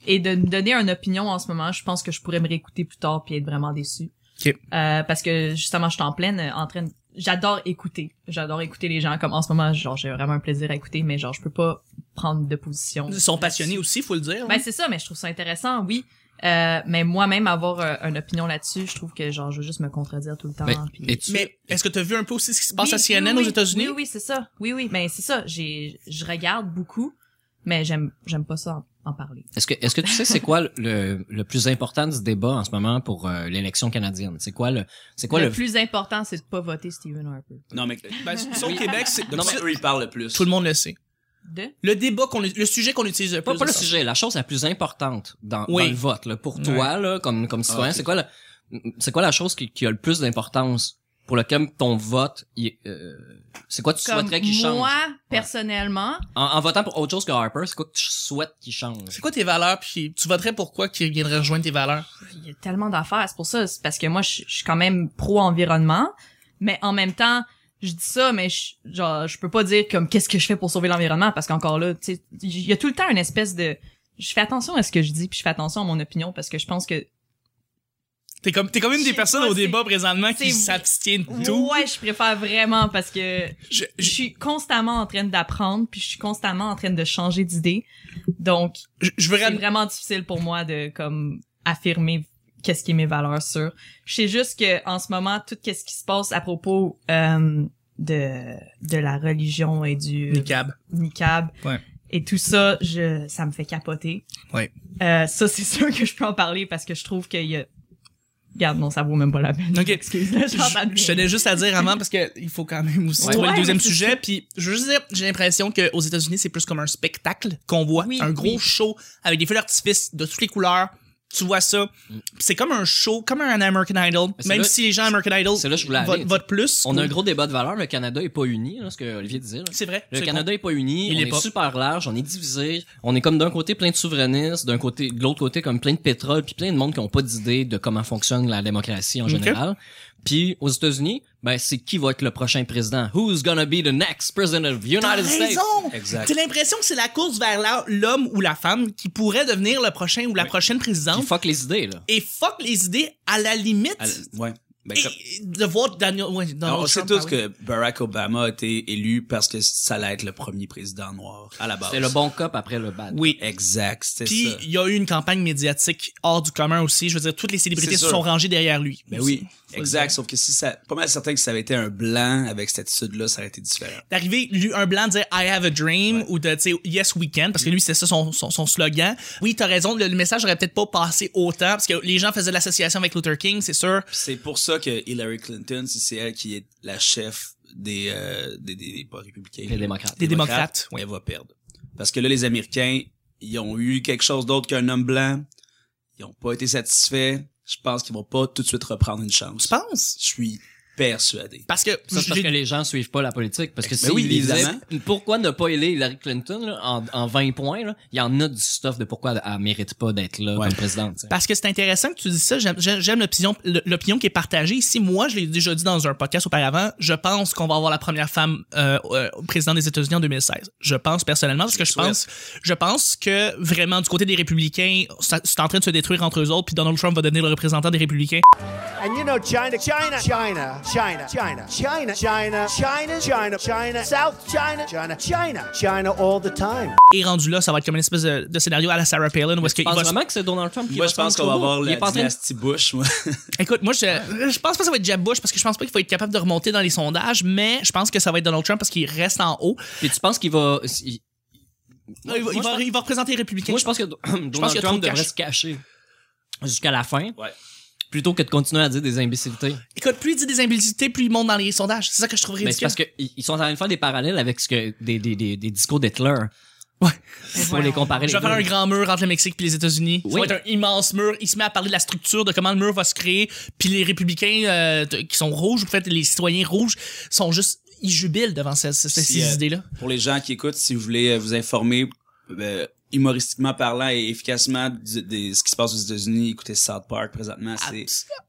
[SPEAKER 1] et de me donner une opinion en ce moment. Je pense que je pourrais me réécouter plus tard puis être vraiment déçu.
[SPEAKER 3] Ok.
[SPEAKER 1] Euh, parce que, justement, je suis en pleine, euh, en train de, j'adore écouter. J'adore écouter les gens. Comme en ce moment, genre, j'ai vraiment un plaisir à écouter, mais genre, je peux pas prendre de position.
[SPEAKER 3] Ils sont passionnés aussi, faut le dire.
[SPEAKER 1] Ben
[SPEAKER 3] hein?
[SPEAKER 1] c'est ça, mais je trouve ça intéressant, oui. Euh, mais moi-même avoir euh, une opinion là-dessus, je trouve que genre je veux juste me contredire tout le temps. Puis-
[SPEAKER 4] et tu-
[SPEAKER 3] Mais est-ce que tu as vu un peu aussi ce qui se passe
[SPEAKER 1] Oui,
[SPEAKER 3] à CNN
[SPEAKER 1] oui,
[SPEAKER 3] aux. États-Unis?
[SPEAKER 1] Oui, oui, c'est ça. Oui, oui, mais c'est ça. J'ai, je regarde beaucoup, mais j'aime, j'aime pas ça en, en parler.
[SPEAKER 4] Est-ce que, est-ce que tu sais c'est quoi le, le plus important du débat en ce moment pour euh, l'élection canadienne? C'est quoi le, c'est quoi
[SPEAKER 1] le,
[SPEAKER 4] le,
[SPEAKER 1] plus important, c'est de pas voter Stephen Harper.
[SPEAKER 2] Non, mais
[SPEAKER 3] Ben, ça, au Québec, c'est,
[SPEAKER 2] de quoi eux, ils parlent le plus?
[SPEAKER 3] tout le monde le sait.
[SPEAKER 1] De?
[SPEAKER 3] Le débat qu'on, le sujet qu'on utilise le
[SPEAKER 4] Pas,
[SPEAKER 3] plus.
[SPEAKER 4] pas le
[SPEAKER 3] de ça.
[SPEAKER 4] sujet, la chose la plus importante dans,
[SPEAKER 3] Oui.
[SPEAKER 4] dans le vote, là, pour toi, là, comme, comme citoyen,
[SPEAKER 2] Ah,
[SPEAKER 4] c'est quoi la, c'est quoi la chose qui, qui a le plus d'importance pour lequel ton vote, euh, c'est quoi tu
[SPEAKER 1] Comme
[SPEAKER 4] souhaiterais qu'il change?
[SPEAKER 1] moi, personnellement,
[SPEAKER 4] En, en votant pour autre chose que Harper, c'est quoi que tu souhaites qu'il change?
[SPEAKER 3] C'est quoi tes valeurs puis tu voterais pour quoi qui viendrait rejoindre tes valeurs?
[SPEAKER 1] il y a tellement d'affaires. C'est pour ça, c'est parce que moi, je je suis quand même pro-environnement, mais en même temps, je dis ça, mais je, genre, je peux pas dire comme qu'est-ce que je fais pour sauver l'environnement, parce qu'encore là, tu sais, il y a tout le temps une espèce de... Je fais attention à ce que je dis, puis je fais attention à mon opinion, parce que je pense que...
[SPEAKER 3] T'es comme, t'es comme une des personnes
[SPEAKER 1] pas,
[SPEAKER 3] au débat présentement qui s'abstiennent tout.
[SPEAKER 1] Ouais, je préfère vraiment, parce que
[SPEAKER 3] Je-
[SPEAKER 1] je
[SPEAKER 3] je-
[SPEAKER 1] suis constamment en train d'apprendre, puis je suis constamment en train de changer d'idée. Donc,
[SPEAKER 3] je, je veux
[SPEAKER 1] c'est vraiment difficile pour moi de comme affirmer qu'est-ce qui est mes valeurs sûres. Je sais juste que en ce moment tout qu'est-ce qui se passe à propos euh, de de la religion et du
[SPEAKER 3] Niqab.
[SPEAKER 1] niqab
[SPEAKER 3] Ouais.
[SPEAKER 1] et tout ça, je ça me fait capoter.
[SPEAKER 3] Ouais.
[SPEAKER 1] Euh, ça c'est sûr que je peux en parler parce que je trouve qu'il y a Regarde, non, ça vaut même pas la peine.
[SPEAKER 3] Ok.
[SPEAKER 1] Excuse, là, je
[SPEAKER 3] Je, tenais juste à dire avant parce que il faut quand même aussi
[SPEAKER 1] Ouais.
[SPEAKER 3] trouver le deuxième sujet. Puis je veux juste dire, j'ai l'impression qu'aux États-Unis c'est plus comme un spectacle qu'on voit,
[SPEAKER 1] Oui,
[SPEAKER 3] un gros
[SPEAKER 1] oui.
[SPEAKER 3] show avec des feux d'artifice de toutes les couleurs. Tu vois ça. C'est comme un show, comme un American Idol. Même
[SPEAKER 4] là-
[SPEAKER 3] si les gens American Idol
[SPEAKER 4] là je
[SPEAKER 3] votent,
[SPEAKER 4] aller,
[SPEAKER 3] votent plus.
[SPEAKER 4] On a un gros débat de valeurs, le Canada est pas uni, là, ce que Olivier disait.
[SPEAKER 3] C'est vrai.
[SPEAKER 4] Le Canada est pas uni,
[SPEAKER 3] Il
[SPEAKER 4] on
[SPEAKER 3] est pas.
[SPEAKER 4] super large, on est divisé, on est comme d'un côté plein de souverainistes, d'un côté de l'autre côté comme plein de pétrole, puis plein de monde qui ont pas d'idée de comment fonctionne la démocratie en général. Puis aux États-Unis, ben c'est qui va être le prochain président? Who's gonna be the next president of the United States?
[SPEAKER 3] raison!
[SPEAKER 2] Exact.
[SPEAKER 3] T'as l'impression que c'est la course vers l'homme ou la femme qui pourrait devenir le prochain ou la prochaine présidente.
[SPEAKER 4] fuck les idées là.
[SPEAKER 3] Et fuck les idées à la limite.
[SPEAKER 2] À Ouais. Ben, comme-
[SPEAKER 3] Et de voir Daniel, ouais, Donald
[SPEAKER 2] on sait tous que Barack Obama a été élu parce que ça allait être le premier président noir à la base.
[SPEAKER 4] C'est le bon cop après le bad.
[SPEAKER 3] Oui.
[SPEAKER 2] Exact, c'était
[SPEAKER 3] Puis il y a eu une campagne médiatique hors du commun aussi. Je veux dire, toutes les célébrités se sont rangées derrière lui.
[SPEAKER 2] Ben
[SPEAKER 3] aussi.
[SPEAKER 2] oui, exact. Sauf que si ça, pas mal certain que si ça avait été un blanc avec cette attitude-là, ça aurait été différent.
[SPEAKER 3] D'arriver, lui, un blanc dire I have a dream
[SPEAKER 2] Ouais.
[SPEAKER 3] ou de, tu sais, Yes we can, parce que lui, c'était ça son, son, son slogan. Oui, t'as raison, le, le message aurait peut-être pas passé autant, parce que les gens faisaient l'association avec Luther King, c'est sûr.
[SPEAKER 2] C'est pour ça que Hillary Clinton, si c'est elle qui est la chef des, euh, des, des, des- pas républicains.
[SPEAKER 4] Les démocrates.
[SPEAKER 3] Des démocrates, ouais.
[SPEAKER 2] Elle va perdre. Parce que là, les Américains, ils ont eu quelque chose d'autre qu'un homme blanc. Ils ont pas été satisfaits. Je pense qu'ils vont pas tout de suite reprendre une chance.
[SPEAKER 3] Tu penses?
[SPEAKER 2] Je suis persuadé.
[SPEAKER 3] Parce que,
[SPEAKER 4] Ça, parce que les gens suivent pas la politique. Parce que
[SPEAKER 2] Ben
[SPEAKER 4] si
[SPEAKER 2] oui,
[SPEAKER 4] ils lisaient,
[SPEAKER 2] évidemment.
[SPEAKER 4] pourquoi ne pas élire Hillary Clinton là, en, en 20 points, là, il y en a du stuff de pourquoi elle, mérite pas d'être là
[SPEAKER 2] Ouais.
[SPEAKER 4] comme présidente. tu sais.
[SPEAKER 3] Parce que c'est intéressant que tu dis ça. J'aime- l'opinion, l'opinion qui est partagée. Ici, moi, je l'ai déjà dit dans un podcast auparavant, je pense qu'on va avoir la première femme euh, euh, présidente des États-Unis en 2016. Je pense personnellement parce que je pense, je pense que vraiment du côté des républicains, c'est en train de se détruire entre eux autres. Puis Donald Trump va devenir le représentant des républicains.
[SPEAKER 7] And you know China, China, China, China, China, China, China, China, China, China, South China, China, China, China all the time.
[SPEAKER 3] Et rendu là, ça va être comme une espèce de, de scénario à la Sarah Palin où est-ce
[SPEAKER 4] Tu
[SPEAKER 3] qu'il
[SPEAKER 4] penses
[SPEAKER 3] va se-
[SPEAKER 4] vraiment que c'est Donald Trump qui
[SPEAKER 2] Moi,
[SPEAKER 4] va
[SPEAKER 2] je pense
[SPEAKER 4] se
[SPEAKER 2] qu'on va avoir la dynastie Bush, moi.
[SPEAKER 3] Écoute, moi, je, je pense pas que ça va être Jeb Bush parce que je pense pas qu'il va être capable de remonter dans les sondages, mais je pense que ça va être Donald Trump parce qu'il reste en haut.
[SPEAKER 4] Puis tu penses qu'il va... il-
[SPEAKER 3] il,
[SPEAKER 4] Moi,
[SPEAKER 3] va, il, va,
[SPEAKER 4] je pense-
[SPEAKER 3] il va représenter les républicains.
[SPEAKER 4] Moi, je pense que Donald
[SPEAKER 3] y a trop
[SPEAKER 4] Trump
[SPEAKER 3] de
[SPEAKER 4] devrait se cacher jusqu'à la fin,
[SPEAKER 2] Ouais.
[SPEAKER 4] Plutôt que de continuer à dire des imbécilités.
[SPEAKER 3] Écoute, plus il dit des imbécilités, plus il monte dans les sondages. C'est ça que je trouve
[SPEAKER 4] Mais
[SPEAKER 3] ridicule.
[SPEAKER 4] c'est parce qu'ils ils sont en train de faire des parallèles avec ce que des, des, des, des discours d'Hitler.
[SPEAKER 3] Ouais.
[SPEAKER 4] Faut les comparer.
[SPEAKER 3] Je vais faire un grand mur entre le Mexique et les États-Unis.
[SPEAKER 4] Oui.
[SPEAKER 3] Ça va être un immense mur. Il se met à parler de la structure, de comment le mur va se créer. Puis les républicains euh, qui sont rouges, en fait, les citoyens rouges, sont juste... Ils jubilent devant ces, ces- ces
[SPEAKER 2] Si, euh,
[SPEAKER 3] idées-là.
[SPEAKER 2] Pour les gens qui écoutent, si vous voulez vous informer euh, humoristiquement parlant et efficacement de, de ce qui se passe aux États-Unis, écoutez South Park présentement, c'est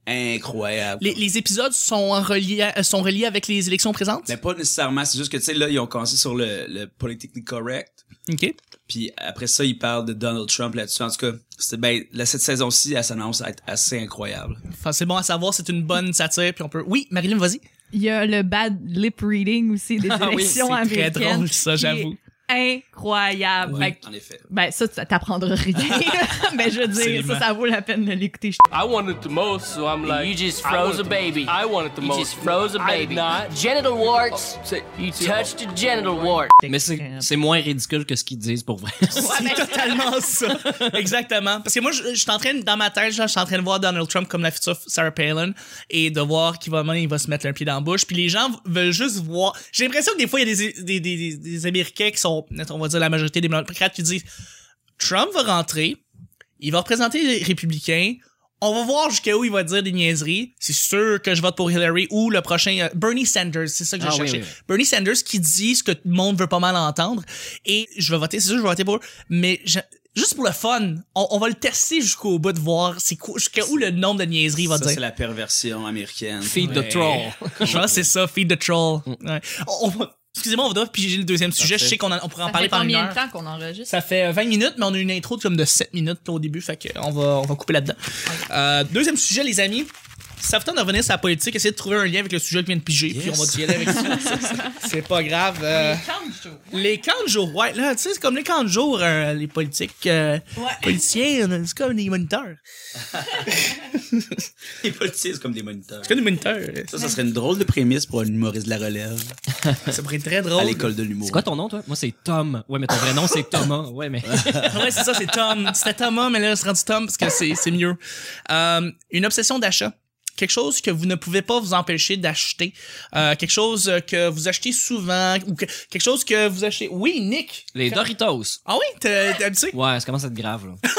[SPEAKER 2] incroyable.
[SPEAKER 3] Les, les épisodes sont reliés, à- sont reliés avec les élections présentes?
[SPEAKER 2] Mais pas nécessairement, c'est juste que tu sais là, ils ont commencé sur le, le politically correct.
[SPEAKER 3] OK.
[SPEAKER 2] Puis après ça, ils parlent de Donald Trump là-dessus. En tout cas, c'était ben là, cette saison-ci, elle s'annonce à être assez incroyable.
[SPEAKER 3] Enfin, c'est bon à savoir, c'est une bonne satire, puis on peut... Oui, Marilyn, vas-y.
[SPEAKER 1] Il y a le bad lip reading aussi des
[SPEAKER 4] Ah oui,
[SPEAKER 1] élections
[SPEAKER 3] c'est très drôle, ça, j'avoue.
[SPEAKER 1] Incroyable. Fait que,
[SPEAKER 2] En effet.
[SPEAKER 1] ben ça, tu t'apprendras rien. Mais je veux dire, ça, ça vaut la peine de l'écouter.
[SPEAKER 8] I wanted the most, so I'm like.
[SPEAKER 9] You just froze a baby.
[SPEAKER 8] I wanted the
[SPEAKER 9] You
[SPEAKER 8] most.
[SPEAKER 9] just froze a baby.
[SPEAKER 8] not.
[SPEAKER 9] Genital warts.
[SPEAKER 8] Say-
[SPEAKER 9] You touched a genital wart.
[SPEAKER 4] Mais c'est c'est moins ridicule que ce qu'ils disent pour vrai.
[SPEAKER 3] C'est totalement ça. Exactement. Parce que moi, je, je suis en train, dans ma tête, genre, je suis en train de voir Donald Trump comme la future Sarah Palin et de voir qu'il va, il va se mettre un pied dans la bouche. Puis les gens veulent juste voir. J'ai l'impression que des fois, il y a des, des, des Américains qui sont on va dire la majorité des démocrates qui disent Trump va rentrer, il va représenter les républicains, on va voir jusqu'à où il va dire des niaiseries. C'est sûr que je vote pour Hillary ou le prochain euh, Bernie Sanders, c'est ça que je
[SPEAKER 4] Ah oui,
[SPEAKER 3] cherchais.
[SPEAKER 4] oui, oui.
[SPEAKER 3] Bernie Sanders qui dit ce que le monde veut pas mal entendre et je vais voter, c'est sûr, je vais voter pour eux, mais je- juste pour le fun, on, on va le tester jusqu'au bout de voir c'est jusqu'à où le nombre de niaiseries va
[SPEAKER 2] Ça,
[SPEAKER 3] dire.
[SPEAKER 2] c'est la perversion américaine.
[SPEAKER 4] Feed
[SPEAKER 3] Ouais.
[SPEAKER 4] the troll.
[SPEAKER 3] Je pense c'est ça, feed the troll.
[SPEAKER 4] Mm.
[SPEAKER 3] Ouais. On, on va- excusez-moi, on va devoir piger le deuxième sujet. Je sais qu'on en- on pourrait en
[SPEAKER 1] Ça
[SPEAKER 3] parler
[SPEAKER 1] fait
[SPEAKER 3] pendant une
[SPEAKER 1] combien
[SPEAKER 3] heure.
[SPEAKER 1] de temps qu'on enregistre?
[SPEAKER 3] Ça fait euh, 20 minutes, mais on a une intro de comme de 7 minutes là, au début, fait que on va, on va couper là-dedans. Euh, deuxième sujet, les amis. Ça vous tente de revenir sur la politique, essayer de trouver un lien avec le sujet que vient de piger, puis on va y aller avec ça. C'est- pas grave. euh, les camps de jour, ouais, là, tu sais, c'est comme les camps de jour, euh, les politiques, euh, politiciens, euh, c'est comme des moniteurs.
[SPEAKER 2] Les politiciens, c'est comme des moniteurs.
[SPEAKER 3] C'est comme des moniteurs.
[SPEAKER 2] Ça, ça serait une drôle de prémisse pour un humoriste de la relève
[SPEAKER 3] Ça pourrait être très drôle.
[SPEAKER 2] à l'école de l'humour.
[SPEAKER 4] C'est quoi ton nom, toi? Moi, c'est Tom. Ouais, mais ton vrai nom, c'est Thomas. Ouais, mais.
[SPEAKER 3] ouais, c'est ça, c'est Tom. C'était Thomas, mais là, c'est rendu Tom parce que c'est, c'est mieux. Euh, une obsession d'achat. Quelque chose que vous ne pouvez pas vous empêcher d'acheter. Euh, quelque chose que vous achetez souvent. Ou que- quelque chose que vous achetez. Oui, Nick.
[SPEAKER 4] Les Doritos.
[SPEAKER 3] Ah oui, t'as, t'as habitué?
[SPEAKER 4] Ouais, ça commence à être grave, là.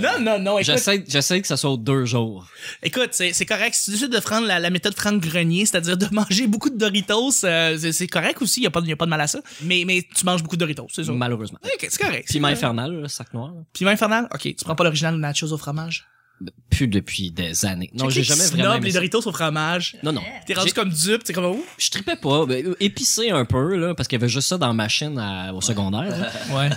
[SPEAKER 3] Non, non, non. Écoute,
[SPEAKER 4] J'essaie, j'essaie que ça soit deux jours.
[SPEAKER 3] écoute c'est, c'est correct. Si tu décides de prendre la, la méthode Franck Grenier, c'est-à-dire de manger beaucoup de Doritos, euh, c'est, correct aussi. Il n'y a, pas de- y a pas de mal à ça. Mais, mais tu manges beaucoup de Doritos, c'est ça.
[SPEAKER 4] Malheureusement.
[SPEAKER 3] Ok, c'est correct.
[SPEAKER 4] Piment infernal, le sac noir.
[SPEAKER 3] Piment infernal? Ok, tu prends pas l'original nachos au fromage?
[SPEAKER 4] Plus depuis des années. Non, j'ai jamais
[SPEAKER 3] Snob
[SPEAKER 4] vraiment aimé
[SPEAKER 3] les. Doritos au fromage.
[SPEAKER 4] Non, non.
[SPEAKER 3] T'es rendu comme dupe, t'es comme où?
[SPEAKER 4] Je tripais pas. Épicé un peu, là, parce qu'il y avait juste ça dans ma chaîne à- au secondaire. là.
[SPEAKER 3] Ouais.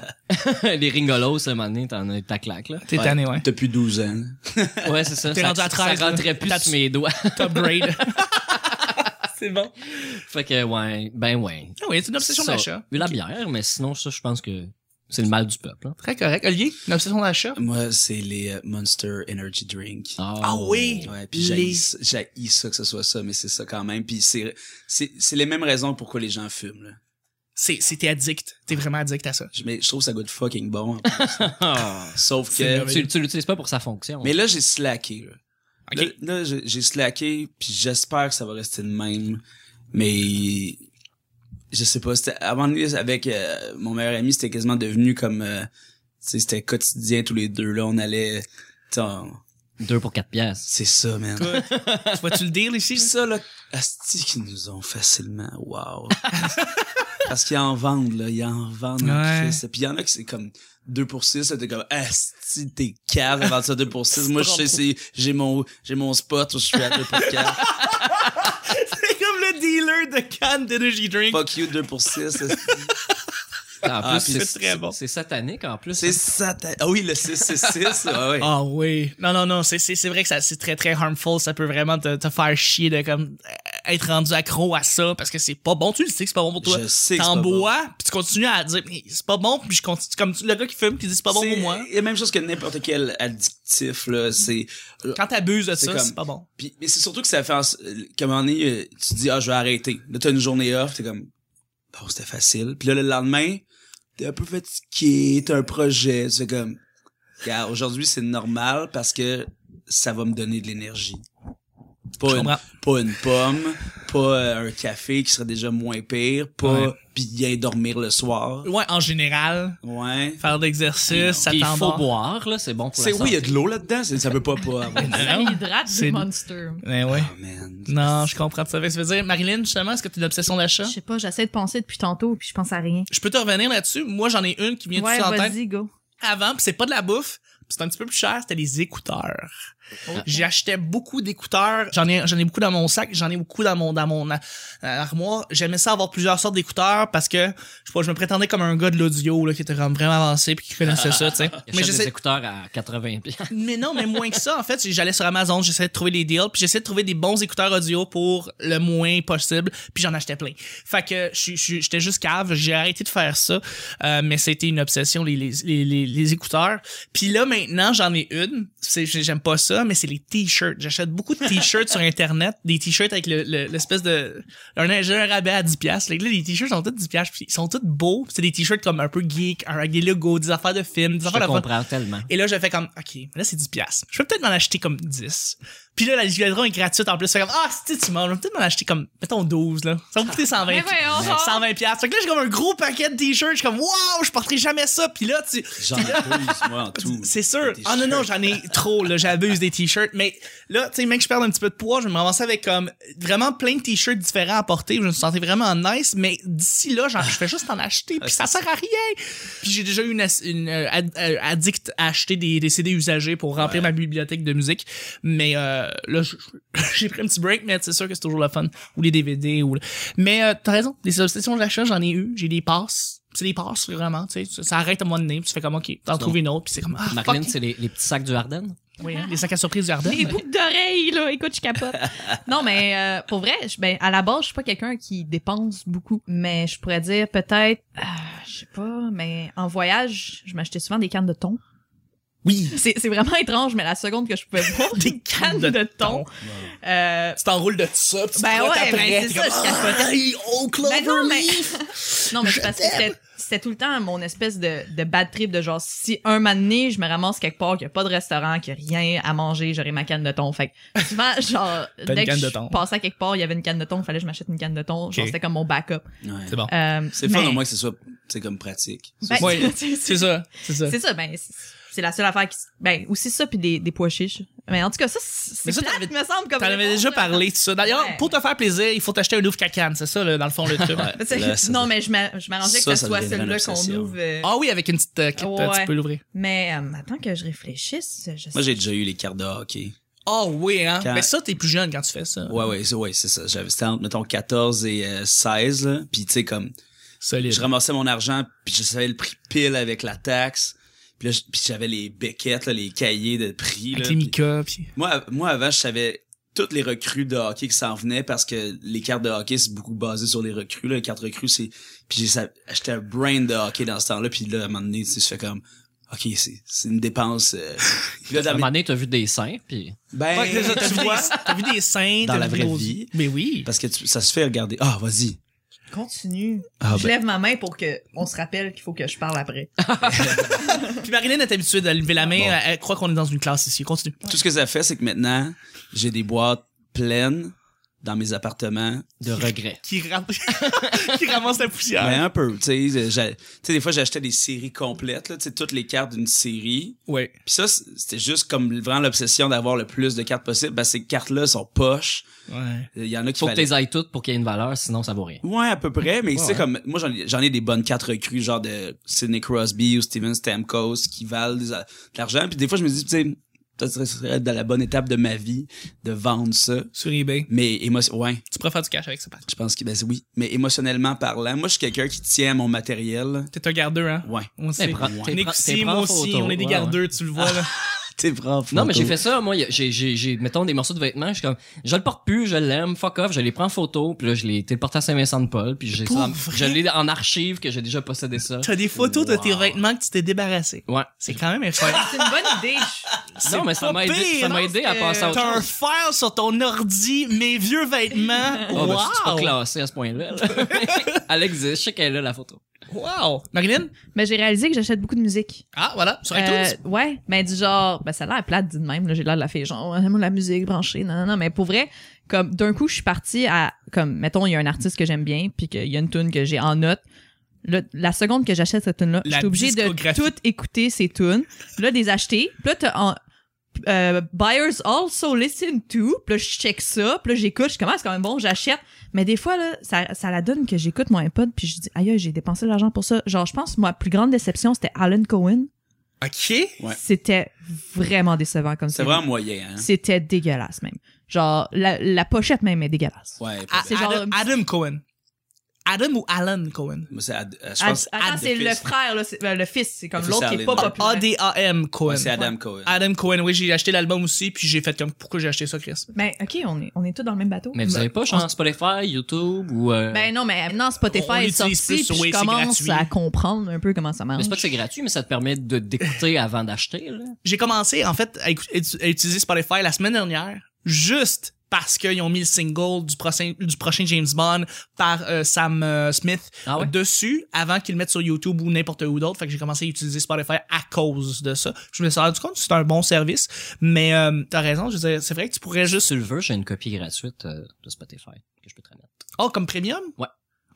[SPEAKER 4] Les ringolos, à un moment donné, t'en as ta claque, là.
[SPEAKER 3] T'es tanné, ouais.
[SPEAKER 2] Depuis 12 ans.
[SPEAKER 4] Ouais, c'est ça.
[SPEAKER 3] T'es rendu à 13,
[SPEAKER 4] ça rentrait plus mes doigts.
[SPEAKER 3] Top grade. c'est bon.
[SPEAKER 4] fait que, ouais, ben ouais.
[SPEAKER 3] Ah oui, c'est une obsession d'achat.
[SPEAKER 4] La bière, mais sinon, ça, je pense que c'est le mal du peuple. hein.
[SPEAKER 3] Très correct. Olivier, une obsession d'achat?
[SPEAKER 2] Moi, c'est les euh, Monster Energy Drink.
[SPEAKER 3] Ah oui!
[SPEAKER 2] Ouais, puis
[SPEAKER 3] Les-
[SPEAKER 2] j'haïs ça- que ce soit ça, mais c'est ça quand même. Puis c'est c'est c'est les mêmes raisons pourquoi les gens fument. Là.
[SPEAKER 3] C'est, c'est t'es addict. T'es vraiment addict à ça.
[SPEAKER 2] Je, mais je trouve que ça goûte fucking bon. en plus.
[SPEAKER 4] Ah.
[SPEAKER 2] Sauf que
[SPEAKER 4] tu tu l'utilises pas pour sa fonction.
[SPEAKER 2] mais là j'ai slacké. Là. Là, là, j'ai j'ai slacké puis j'espère que ça va rester le même. Mais je sais pas, moment donné, avec euh, mon meilleur ami, c'était quasiment devenu comme euh, tu sais, c'était quotidien tous les deux là, on allait tu sais, on-
[SPEAKER 4] Deux pour quatre pièces.
[SPEAKER 2] c'est ça man.
[SPEAKER 3] Tu vois-tu le deal ici?
[SPEAKER 2] Puis ça, là, asti qu'ils nous ont facilement, wow. Parce qu'ils en vendent, là, ils en vendent. en
[SPEAKER 3] Ouais.
[SPEAKER 2] Puis il y en a qui c'est comme 2 pour 6, là, t'es comme, asti, t'es cave vendre ça 2 pour 6. Moi, je sais, c'est, j'ai mon, j'ai mon spot où je suis à 2 pour 4.
[SPEAKER 3] C'est dealer de cannes d'energy drink.
[SPEAKER 2] Fuck you, 2 pour 6.
[SPEAKER 4] En
[SPEAKER 2] Ah,
[SPEAKER 4] plus, c'est
[SPEAKER 3] c'est très bon.
[SPEAKER 4] C'est satanique, en plus.
[SPEAKER 2] C'est ça, ta- ah oui, le 666, ouais, ouais.
[SPEAKER 3] Ah oui. Non, non, non, c'est, c'est, c'est vrai que ça, c'est très, très harmful. Ça peut vraiment te, te faire chier de comme être rendu accro à ça parce que c'est pas bon. Tu le sais que c'est pas bon pour toi.
[SPEAKER 2] Je sais
[SPEAKER 3] T'en
[SPEAKER 2] c'est pas bon.
[SPEAKER 3] bois, puis tu continues à dire Mais c'est pas bon, puis je continue comme le gars qui fume qui dit c'est pas bon
[SPEAKER 2] C'est
[SPEAKER 3] pour moi.
[SPEAKER 2] la même chose que n'importe quel addictif, là, c'est,
[SPEAKER 3] Quand t'abuses de
[SPEAKER 2] C'est
[SPEAKER 3] ça,
[SPEAKER 2] comme-
[SPEAKER 3] c'est pas bon.
[SPEAKER 2] Puis, mais c'est surtout que ça fait en... moment donné, euh, tu dis, ah, je vais arrêter. Là, t'as une journée off, t'es comme, bon, c'était facile. Puis là, le lendemain, t'es un peu fatigué, t'as un projet, tu fais comme, aujourd'hui, c'est normal parce que ça va me donner de l'énergie. Pas une,
[SPEAKER 3] comprends.
[SPEAKER 2] pas une pomme, pas euh, un café qui serait déjà moins pire, pas
[SPEAKER 3] Ouais.
[SPEAKER 2] bien dormir le soir.
[SPEAKER 3] Ouais, en général,
[SPEAKER 2] Ouais.
[SPEAKER 3] faire de l'exercice, ça
[SPEAKER 4] il faut boire, là, c'est bon pour
[SPEAKER 2] C'est
[SPEAKER 4] la
[SPEAKER 2] oui, il y a
[SPEAKER 4] santé.
[SPEAKER 2] de l'eau là-dedans, ça peut pas pas avoir.
[SPEAKER 3] Non.
[SPEAKER 1] L'hydrate
[SPEAKER 3] C'est-
[SPEAKER 1] du Monster.
[SPEAKER 3] Mais ouais.
[SPEAKER 2] Oh, man.
[SPEAKER 3] Non, je comprends fait. Ça veut dire, Marilyn, justement, est-ce que tu as une obsession d'achat?
[SPEAKER 1] Je sais pas, j'essaie de penser depuis tantôt puis je pense à rien.
[SPEAKER 3] Je peux te revenir là-dessus. Moi, j'en ai une qui vient
[SPEAKER 1] Ouais,
[SPEAKER 3] en tête.
[SPEAKER 1] vas-y, go.
[SPEAKER 3] Avant, pis c'est pas de la bouffe, pis c'est un petit peu plus cher, c'était les écouteurs. J'achetais beaucoup d'écouteurs. J'en ai, j'en ai beaucoup dans mon sac. J'en ai beaucoup dans mon, dans mon euh, armoire. J'aimais ça avoir plusieurs sortes d'écouteurs parce que, je sais pas, je me prétendais comme un gars de l'audio, là, qui était comme vraiment avancé puis qui connaissait ça, tu sais. Mais
[SPEAKER 4] des écouteurs à 80 pièces.
[SPEAKER 3] mais non, mais moins que ça, en fait. J'allais sur Amazon, j'essayais de trouver des deals, puis j'essayais de trouver des bons écouteurs audio pour le moins possible, puis j'en achetais plein. Fait que j'étais juste cave, j'ai arrêté de faire ça, euh, mais c'était une obsession, les, les, les, les, les écouteurs. Puis là, maintenant, j'en ai une. C'est- J'aime pas ça, mais c'est les t-shirts. J'achète beaucoup de t-shirts sur Internet, des t-shirts avec le- le- l'espèce de... Un, j'ai un rabais à 10$. piastres. Là, les t-shirts sont tous 10$, piastres, puis ils sont tous beaux. C'est des t-shirts comme un peu geek, avec des logos, des affaires de films, des
[SPEAKER 4] Je
[SPEAKER 3] affaires de
[SPEAKER 4] comprends tellement.
[SPEAKER 3] Et là, j'ai fait comme, OK, là, c'est 10 piastres. Je peux peut-être m'en acheter comme 10. Puis là, la livraison est gratuite en plus. C'est comme, ah, c'est tu m'en, je vais peut-être m'en acheter comme, mettons 12, là. Ça va me coûter 120.
[SPEAKER 1] Mais voyons donc.
[SPEAKER 3] 120 piastres. Fait que là, j'ai comme un gros paquet de t-shirts. Je suis comme, waouh, je porterai jamais ça. Puis là, tu,
[SPEAKER 2] J'en abuse, moi, en tout.
[SPEAKER 3] c'est sûr. Ah non, non,
[SPEAKER 2] t-shirts.
[SPEAKER 3] j'en ai trop, là. J'abuse des t-shirts. Mais là, tu sais, mec, je perds un petit peu de poids. Je vais m'avancer avec comme vraiment plein de t-shirts différents à porter. Je me sentais vraiment nice. Mais d'ici là, genre, je fais juste en acheter. Puis ça sert à rien. Puis j'ai déjà eu une, euh, ad- euh, addict à acheter des, des CD usagés pour remplir ma bibliothèque de musique. Mais euh, là, je- j'ai pris un petit break, mais c'est sûr que c'est toujours le fun. Ou les DVD. ou le- Mais euh, t'as raison. Des obsessions d'achat, j'en ai eu. J'ai des passes. C'est des passes, vraiment. Tu sais, ça, arrête à un moment donné. Puis tu fais comme, OK, t'en trouves une autre. Puis c'est comme, ah,
[SPEAKER 4] c'est les, les petits sacs du Ardennes.
[SPEAKER 3] Oui, hein, les sacs à surprise du Ardennes.
[SPEAKER 1] Les boucles d'oreilles, là, écoute, je capote. non, mais euh, pour vrai, je- ben, à la base, je suis pas quelqu'un qui dépense beaucoup. Mais je pourrais dire peut-être, euh, je sais pas, mais en voyage, je m'achetais souvent des cannes de thon.
[SPEAKER 3] Oui.
[SPEAKER 1] C'est c'est vraiment étrange, mais la seconde que je pouvais voir des cannes de, thon, euh,
[SPEAKER 3] Tu t'enroules de ça, puis tu
[SPEAKER 1] Ben ouais,
[SPEAKER 3] après,
[SPEAKER 1] ben c'est ça,
[SPEAKER 3] comme,
[SPEAKER 1] je capotais.
[SPEAKER 3] Oh,
[SPEAKER 1] Ben non, mais- non, mais c'est parce que c'était- tout le temps mon espèce de, de bad trip de genre, si un moment donné, je me ramasse quelque part, qu'il n'y a pas de restaurant, qu'il n'y a rien à manger, j'aurai ma canne de thon. Fait que souvent, genre, dès que je passais à quelque part, il y avait une canne de thon, il fallait que je m'achète une canne de thon. Genre, c'était comme mon backup.
[SPEAKER 2] Ouais.
[SPEAKER 3] C'est bon.
[SPEAKER 1] Euh,
[SPEAKER 2] C'est fun au moins que ce soit, c'est comme pratique.
[SPEAKER 1] Ben,
[SPEAKER 3] Ouais,
[SPEAKER 1] c'est
[SPEAKER 3] C'est ça, c'est ça.
[SPEAKER 1] c'est ça, ben, c'est- la seule affaire qui, ben, aussi ça puis des, des pois chiches. Mais en tout cas, ça, c'est
[SPEAKER 3] Mais ça,
[SPEAKER 1] plate, me semble, comme
[SPEAKER 3] T'en avais déjà parlé de ça. D'ailleurs,
[SPEAKER 1] Ouais.
[SPEAKER 3] pour te faire plaisir, il faut t'acheter un ouvre cacane, c'est ça, là, dans le fond, le truc.
[SPEAKER 2] Là, ça-
[SPEAKER 1] non, mais je m'a- je m'arrangeais que
[SPEAKER 2] Ça,
[SPEAKER 1] ça,
[SPEAKER 2] ça
[SPEAKER 1] soit
[SPEAKER 2] une
[SPEAKER 1] qu'on ouvre. euh,
[SPEAKER 3] Ah oui, avec une petite euh, clip, euh,
[SPEAKER 1] Ouais.
[SPEAKER 3] tu peux l'ouvrir.
[SPEAKER 1] Mais euh, attends que je réfléchisse. Je
[SPEAKER 2] Moi, j'ai déjà eu les cartes de hockey.
[SPEAKER 3] Oh oui, hein?
[SPEAKER 2] Quand-
[SPEAKER 3] Mais ça, t'es plus jeune quand tu fais ça.
[SPEAKER 2] Ouais, ouais, c'est, ouais, c'est ça. J'avais, c'était entre, mettons, 14 et euh, 16, là. Puis, tu sais, comme,
[SPEAKER 3] Solide.
[SPEAKER 2] je ramassais mon argent, puis je savais le prix pile avec la taxe. Puis là, puis j'avais les béquettes, là, les cahiers de prix, là.
[SPEAKER 3] Les
[SPEAKER 2] Puis
[SPEAKER 3] Mika, puis...
[SPEAKER 2] moi, moi, avant, je savais toutes les recrues de hockey qui s'en venaient parce que les cartes de hockey, c'est beaucoup basé sur les recrues, là. Les cartes recrues, c'est, puis j'ai acheté un brain de hockey dans ce temps-là, puis là, à un moment donné, tu sais, je fais comme, OK, c'est, c'est une dépense, euh... Puis là,
[SPEAKER 4] À un moment donné, t'as vu des seins, puis
[SPEAKER 2] ben,
[SPEAKER 3] Ouais, t'as vu, des, vu des seins
[SPEAKER 2] Dans la vraie vie.
[SPEAKER 3] Mais oui.
[SPEAKER 2] parce que tu- ça se fait regarder. Ah, vas-y.
[SPEAKER 1] Continue.
[SPEAKER 2] Ah,
[SPEAKER 1] je
[SPEAKER 2] ben.
[SPEAKER 1] lève ma main pour que on se rappelle qu'il faut que je parle après.
[SPEAKER 3] Puis Marilyn est habituée de lever la main,
[SPEAKER 2] Bon.
[SPEAKER 3] elle, elle croit qu'on est dans une classe ici. Continue.
[SPEAKER 2] Tout ce que ça fait, c'est que maintenant, j'ai des boîtes pleines dans mes appartements.
[SPEAKER 4] de regrets.
[SPEAKER 3] Qui, ram- qui ramasse la poussière.
[SPEAKER 2] Ben, un peu, tu sais. j'ai- Tu sais, des fois, j'achetais des séries complètes, là, tu sais, toutes les cartes d'une série.
[SPEAKER 3] Ouais.
[SPEAKER 2] Puis ça, c'était juste comme vraiment l'obsession d'avoir le plus de cartes possible. Ben, ces cartes-là sont poches.
[SPEAKER 3] Ouais.
[SPEAKER 2] Il y en a qui
[SPEAKER 4] Faut que
[SPEAKER 2] fallait-
[SPEAKER 4] t'es ailles toutes pour qu'il y ait une valeur, sinon ça vaut rien.
[SPEAKER 2] Ouais, à peu près, mais tu sais,
[SPEAKER 4] ouais.
[SPEAKER 2] comme, moi, j'en ai, j'en ai des bonnes cartes recrues, genre de Sidney Crosby ou Steven Stamkos, qui valent des- de l'argent. Puis des fois, je me dis, tu sais, ça serait- ça serait dans la bonne étape de ma vie de vendre ça.
[SPEAKER 3] Sur eBay.
[SPEAKER 2] Mais émotion, ouais,
[SPEAKER 3] Tu préfères du cash avec ça,
[SPEAKER 2] je pense que, ben, c'est oui. Mais émotionnellement parlant, moi, je suis quelqu'un qui tient à mon matériel.
[SPEAKER 3] T'es un gardeur, hein?
[SPEAKER 2] Ouais.
[SPEAKER 3] On
[SPEAKER 4] Mais
[SPEAKER 3] sait.
[SPEAKER 4] prends-
[SPEAKER 3] Nick aussi, moi aussi, on est des
[SPEAKER 4] ouais,
[SPEAKER 3] gardeurs, tu le vois, là.
[SPEAKER 2] T'es prends
[SPEAKER 4] Non, mais j'ai fait ça, moi, a- j'ai, j'ai, j'ai, mettons, des morceaux de vêtements, je suis comme, je le porte plus, je l'aime, fuck off, je les prends en photo, puis là, je l'ai téléporté à Saint-Vincent-de-Paul, puis j'ai ça, je l'ai en archive, que j'ai déjà possédé ça.
[SPEAKER 3] T'as des photos de tes
[SPEAKER 2] Wow.
[SPEAKER 3] vêtements que tu t'es débarrassé.
[SPEAKER 4] Ouais.
[SPEAKER 3] C'est quand même incroyable.
[SPEAKER 1] C'est une bonne idée.
[SPEAKER 4] Non, mais ça m'a aidé, ça m'a aidé à
[SPEAKER 1] Je
[SPEAKER 4] passer à autre
[SPEAKER 3] T'as un file sur ton ordi, mes vieux vêtements.
[SPEAKER 4] Oh, ben, je suis pas
[SPEAKER 3] wow!
[SPEAKER 4] classé à ce point-là. là. Elle existe, je sais qu'elle là, la photo.
[SPEAKER 3] Wow! Marilyn?
[SPEAKER 1] Mais j'ai réalisé que j'achète beaucoup de musique.
[SPEAKER 3] Ah, voilà, sur
[SPEAKER 1] Euh,
[SPEAKER 3] iTunes.
[SPEAKER 1] ouais, mais du genre, ben ça a l'air plate dit de même, là, j'ai l'air de la fille genre, ouais, moi la musique branchée, non, non, non, mais pour vrai, comme d'un coup, je suis partie à, comme, mettons, il y a un artiste que j'aime bien, puis qu'il y a une tune que j'ai en note. Là, la seconde que j'achète cette tune là je suis obligée de tout écouter ces tunes, là, des acheter, puis là, t'as en, euh, buyers also listen to, puis là, je check ça, puis là, j'écoute, je suis comme, c'est quand même bon, j'achète. Mais des fois, là, ça, ça la donne que j'écoute mon iPod, puis je dis, aïe, j'ai dépensé de l'argent pour ça. Genre, je pense, ma plus grande déception, c'était Alan Cohen.
[SPEAKER 3] OK.
[SPEAKER 2] Ouais.
[SPEAKER 1] C'était vraiment décevant comme
[SPEAKER 2] C'est
[SPEAKER 1] ça.
[SPEAKER 2] vraiment moyen, hein.
[SPEAKER 1] C'était dégueulasse même. Genre la, la pochette même est dégueulasse.
[SPEAKER 2] Ouais.
[SPEAKER 3] Ah,
[SPEAKER 1] c'est genre-
[SPEAKER 3] Adam, Adam Cohen. Adam ou Alan Cohen?
[SPEAKER 2] C'est Ad- euh, je
[SPEAKER 1] Ad-
[SPEAKER 2] pense
[SPEAKER 1] Attends,
[SPEAKER 2] Ad-
[SPEAKER 1] c'est le
[SPEAKER 2] fils.
[SPEAKER 1] frère là, c'est- euh, le fils, c'est comme l'autre qui est pas populaire.
[SPEAKER 3] A-D-A-M Cohen.
[SPEAKER 2] Ouais, c'est Adam Cohen.
[SPEAKER 3] Adam Cohen, oui, j'ai acheté l'album aussi, puis j'ai fait comme, pourquoi j'ai acheté ça, Chris?
[SPEAKER 1] Ben OK, on est on est tous dans le même bateau.
[SPEAKER 4] Mais vous avez pas, genre, Spotify, YouTube, ou, euh...
[SPEAKER 1] Ben non, mais maintenant
[SPEAKER 3] On
[SPEAKER 1] Spotify est
[SPEAKER 3] l'utilise
[SPEAKER 1] sorti,
[SPEAKER 3] plus,
[SPEAKER 1] puis
[SPEAKER 3] oui,
[SPEAKER 1] je commence à comprendre un peu comment ça marche.
[SPEAKER 4] mais c'est pas que c'est gratuit, mais ça te permet de d'écouter avant d'acheter, là.
[SPEAKER 3] J'ai commencé, en fait, à, écou- à utiliser Spotify la semaine dernière, juste parce qu'ils ont mis le single du prochain, du prochain James Bond par euh, Sam euh, Smith
[SPEAKER 4] Ah ouais?
[SPEAKER 3] dessus avant qu'ils le mettent sur YouTube ou n'importe où d'autre. Fait que j'ai commencé à utiliser Spotify à cause de ça. Je me suis rendu compte que c'est un bon service, mais euh, t'as raison, je veux dire, c'est vrai que tu pourrais
[SPEAKER 4] Si
[SPEAKER 3] juste...
[SPEAKER 4] tu le veux, j'ai une copie gratuite euh, de Spotify que je peux te remettre.
[SPEAKER 3] Oh, comme premium?
[SPEAKER 4] Ouais.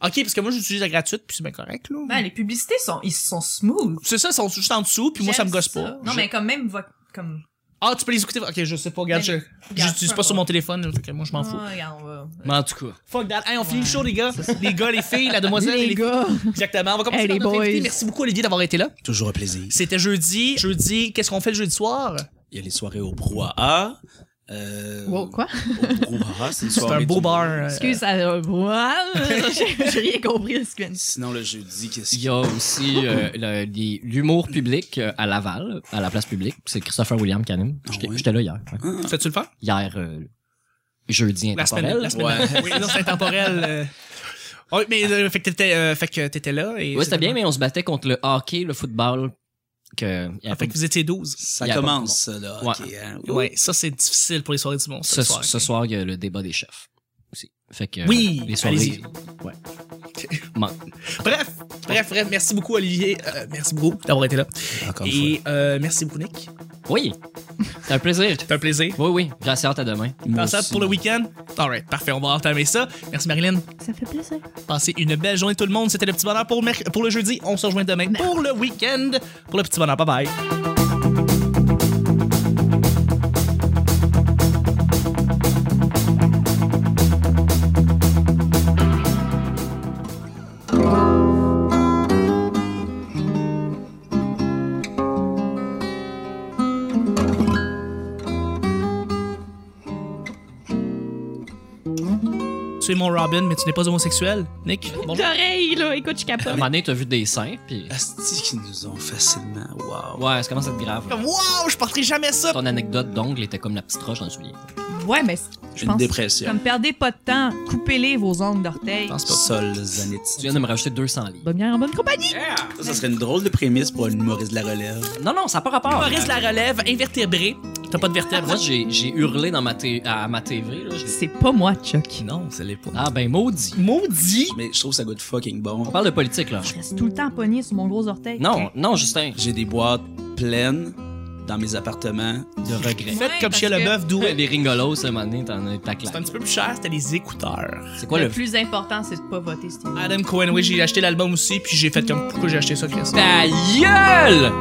[SPEAKER 3] Ok, parce que moi j'utilise la gratuite puis c'est bien correct là.
[SPEAKER 1] Ben, les publicités sont, ils sont smooth.
[SPEAKER 3] C'est ça, ils sont juste en dessous puis moi ça me gosse pas.
[SPEAKER 1] Non,
[SPEAKER 3] Je-
[SPEAKER 1] mais comme même, comme,
[SPEAKER 3] Ah, tu peux les écouter. Ok, je sais pas, regarde, je
[SPEAKER 1] Ben, regarde,
[SPEAKER 3] j'utilise pas sur mon téléphone, que moi je m'en fous.
[SPEAKER 4] Mais en tout cas,
[SPEAKER 3] Fuck that. Hey, on finit le show, les gars. Les gars, les filles, la demoiselle et les
[SPEAKER 1] gars.
[SPEAKER 3] Exactement. On va commencer
[SPEAKER 1] Hey,
[SPEAKER 3] par
[SPEAKER 1] les
[SPEAKER 3] notre
[SPEAKER 1] boys.
[SPEAKER 3] invité. Merci beaucoup, Olivier, d'avoir été là.
[SPEAKER 2] Toujours un plaisir.
[SPEAKER 3] C'était jeudi. Jeudi, qu'est-ce qu'on fait le jeudi soir?
[SPEAKER 2] Il y a les soirées au brouhaha. Euh,
[SPEAKER 1] Wow, quoi?
[SPEAKER 2] Au brouhaha, c'est une
[SPEAKER 3] C'est
[SPEAKER 2] soirée
[SPEAKER 3] un beau
[SPEAKER 2] du-
[SPEAKER 3] bar. euh,
[SPEAKER 1] Excuse, ça, euh, j'ai j'ai rien compris de ce que tu
[SPEAKER 2] Sinon, le jeudi, qu'est-ce
[SPEAKER 4] il
[SPEAKER 2] qu'il
[SPEAKER 4] y a aussi euh, l'humour public euh, à Laval, à la place publique. C'est Christopher William qui anime. J'étais
[SPEAKER 2] ouais?
[SPEAKER 4] j'étais là hier. ouais.
[SPEAKER 3] Fais-tu le faire?
[SPEAKER 4] Hier, euh, jeudi
[SPEAKER 3] La semaine,
[SPEAKER 4] intemporel.
[SPEAKER 3] la semaine.
[SPEAKER 2] Ouais.
[SPEAKER 3] Oui, non, c'est intemporel. euh. Ouais, mais euh, fait que t'étais, euh, fait que t'étais là et.
[SPEAKER 4] Ouais, c'était bien, mais on se battait contre le hockey, le football. Que,
[SPEAKER 3] Ah, fait que vous étiez 12.
[SPEAKER 2] Ça
[SPEAKER 4] pas
[SPEAKER 2] commence, ça, là.
[SPEAKER 4] Ouais.
[SPEAKER 2] ok, hein.
[SPEAKER 3] Ouais, ça c'est difficile pour les soirées du monde.
[SPEAKER 4] ce,
[SPEAKER 3] soir,
[SPEAKER 4] ce soir, il y a le débat des chefs. Aussi. Fait que,
[SPEAKER 3] Oui,
[SPEAKER 4] les soirées.
[SPEAKER 3] allez-y.
[SPEAKER 4] Ouais. Man-
[SPEAKER 3] Bref, bref, bref, merci beaucoup Olivier, Euh, merci beaucoup d'avoir été là.
[SPEAKER 2] Encore une fois.
[SPEAKER 3] Et euh, merci beaucoup Nick.
[SPEAKER 4] Oui. C'est un plaisir.
[SPEAKER 3] C'était un plaisir.
[SPEAKER 4] Oui, oui. J'ai assez hâte à demain.
[SPEAKER 3] Pensez
[SPEAKER 2] aussi.
[SPEAKER 3] pour le week-end? Alright, parfait, on va entamer ça. Merci Marilyn.
[SPEAKER 1] Ça fait plaisir.
[SPEAKER 3] Passez une belle journée tout le monde. C'était le petit bonheur pour, pour le jeudi. On se rejoint demain pour le week-end. Pour le petit bonheur. Bye bye. Tu es mon Robin, mais tu n'es pas homosexuel. Nick, bonjour.
[SPEAKER 1] D'oreilles, là, écoute, je
[SPEAKER 4] À un
[SPEAKER 1] capote.
[SPEAKER 4] moment donné, t'as vu des seins, puis...
[SPEAKER 2] Asti qu'ils nous ont facilement. Wow.
[SPEAKER 4] Ouais, ça commence à être grave.
[SPEAKER 3] Comme, wow, je porterai jamais ça.
[SPEAKER 4] Ton anecdote d'ongle était comme la petite roche dans le soulier.
[SPEAKER 1] Ouais, mais je
[SPEAKER 2] Une
[SPEAKER 1] pense,
[SPEAKER 2] dépression.
[SPEAKER 1] comme perdez pas de temps, coupez-les vos ongles d'orteil.
[SPEAKER 3] pense pas.
[SPEAKER 2] Sol
[SPEAKER 4] Tu
[SPEAKER 2] Zanetti.
[SPEAKER 4] viens de me rajouter 200 livres.
[SPEAKER 1] Bonne bière en bonne compagnie.
[SPEAKER 2] Ça, ça serait une drôle de prémisse pour un humoriste de la relève.
[SPEAKER 4] Non, non, ça n'a pas rapport.
[SPEAKER 3] Maurice la relève, invertébré. T'as pas de vertèbre.
[SPEAKER 4] Moi, j'ai j'ai hurlé dans ma à ma TV.
[SPEAKER 1] C'est pas moi, Chuck.
[SPEAKER 3] Non, ça l'est pas.
[SPEAKER 4] ah, ben maudit.
[SPEAKER 3] Maudit?
[SPEAKER 2] Mais je trouve que ça goûte fucking bon.
[SPEAKER 4] On parle de politique, là.
[SPEAKER 1] Je reste tout le temps pogné sur mon gros orteil.
[SPEAKER 4] Non, non, Justin.
[SPEAKER 2] J'ai des boîtes pleines dans mes appartements.
[SPEAKER 4] De regret.
[SPEAKER 3] Faites comme Chia
[SPEAKER 1] que-
[SPEAKER 3] Leboeuf, d'où
[SPEAKER 4] Les ringolos, moment donné, t'en as ta
[SPEAKER 3] C'est un petit peu plus cher, c'était les écouteurs.
[SPEAKER 4] C'est quoi
[SPEAKER 1] le,
[SPEAKER 4] le...
[SPEAKER 1] plus important, c'est de pas voter.
[SPEAKER 3] Adam Cohen, oui, j'ai acheté l'album aussi, puis j'ai fait comme pourquoi j'ai acheté ça, Chris.
[SPEAKER 4] Ta gueule!